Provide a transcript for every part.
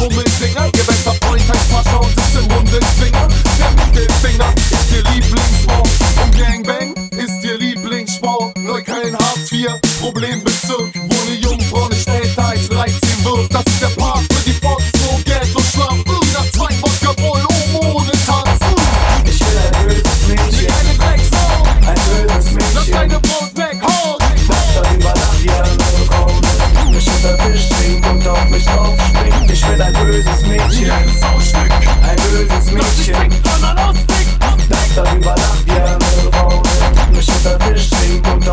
woman sing. I give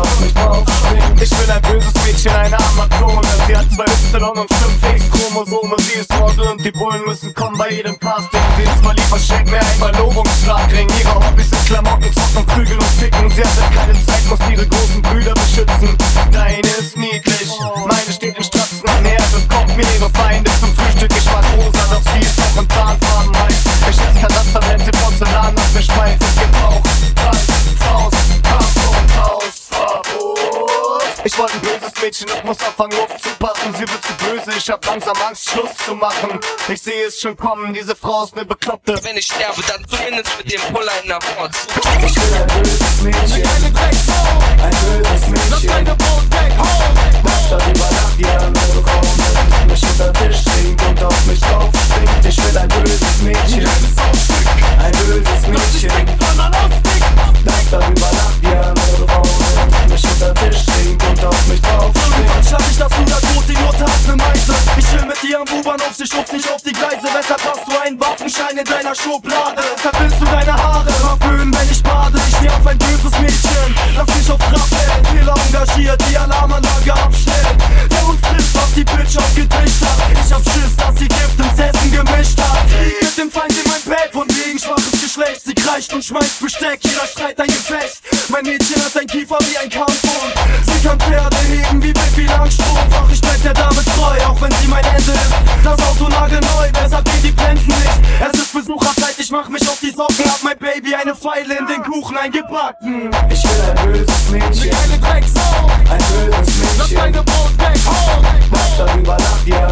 Augen aufspringen. Ich bin ein böses Mädchen, eine Amazone. Sie hat zwei Y und fünf X-Chromosome. Sie ist Model und die Bullen müssen kommen bei jedem Casting. Sie ist mal lieber, schenkt mir einen Verlobungsschlagring. Ihre Hobbys sind Klamotten, Zocken, Prügel und Ficken. Sie hatte keine Zeit, muss ihre großen Brüder beschützen. Deine ist niedlich, meine steht in Stratzen. Nährt und kommt mir ihre Feinde zum Frühstück. Ich mag Ich wollte ein böses Mädchen und muss anfangen aufzupassen. Sie wird zu böse, ich hab langsam Angst, Schluss zu machen. Ich sehe es schon kommen, diese Frau ist ne Bekloppte. Wenn ich sterbe, dann zumindest mit dem Puller in der Front. Ich will ein böses Mädchen, Eine Drecksau, ein böses U-Bahnhof, sie schubst nicht auf die Gleise Weshalb hast du einen Waffenschein in deiner Schublade? Verwillst du deine Haare, verwöhnen, wenn ich bade Ich steh auf ein böses Mädchen, lass mich auf Trab hält Fehler engagiert, die Alarmanlage abstellt Der Hund frisst, was die Bitch aufgetischt hat. Ich hab Schiss, dass sie Gift ins Essen gemischt hat. Mit dem Feind in mein Bett, von wegen schwaches Geschlecht. Sie kreischt und schmeißt Besteck, jeder schreit ein Gefecht. Mein Mädchen hat ein Kiefer wie ein Kampfhund. Sie kann Pferde heben wie Pippi Langstrumpf auch wenn sie mein Ende ist. Das Auto nagelneu, deshalb gehen die Bremsen nicht. Es ist Besucherzeit, ich mach mich auf die Socken, hab mein Baby eine Pfeile in den Kuchen eingebacken. Ich will ein böses Mädchen, will keine Drecksau, ein böses Mädchen, Lass meine Brot weghaut. Mach darüber nach, ja,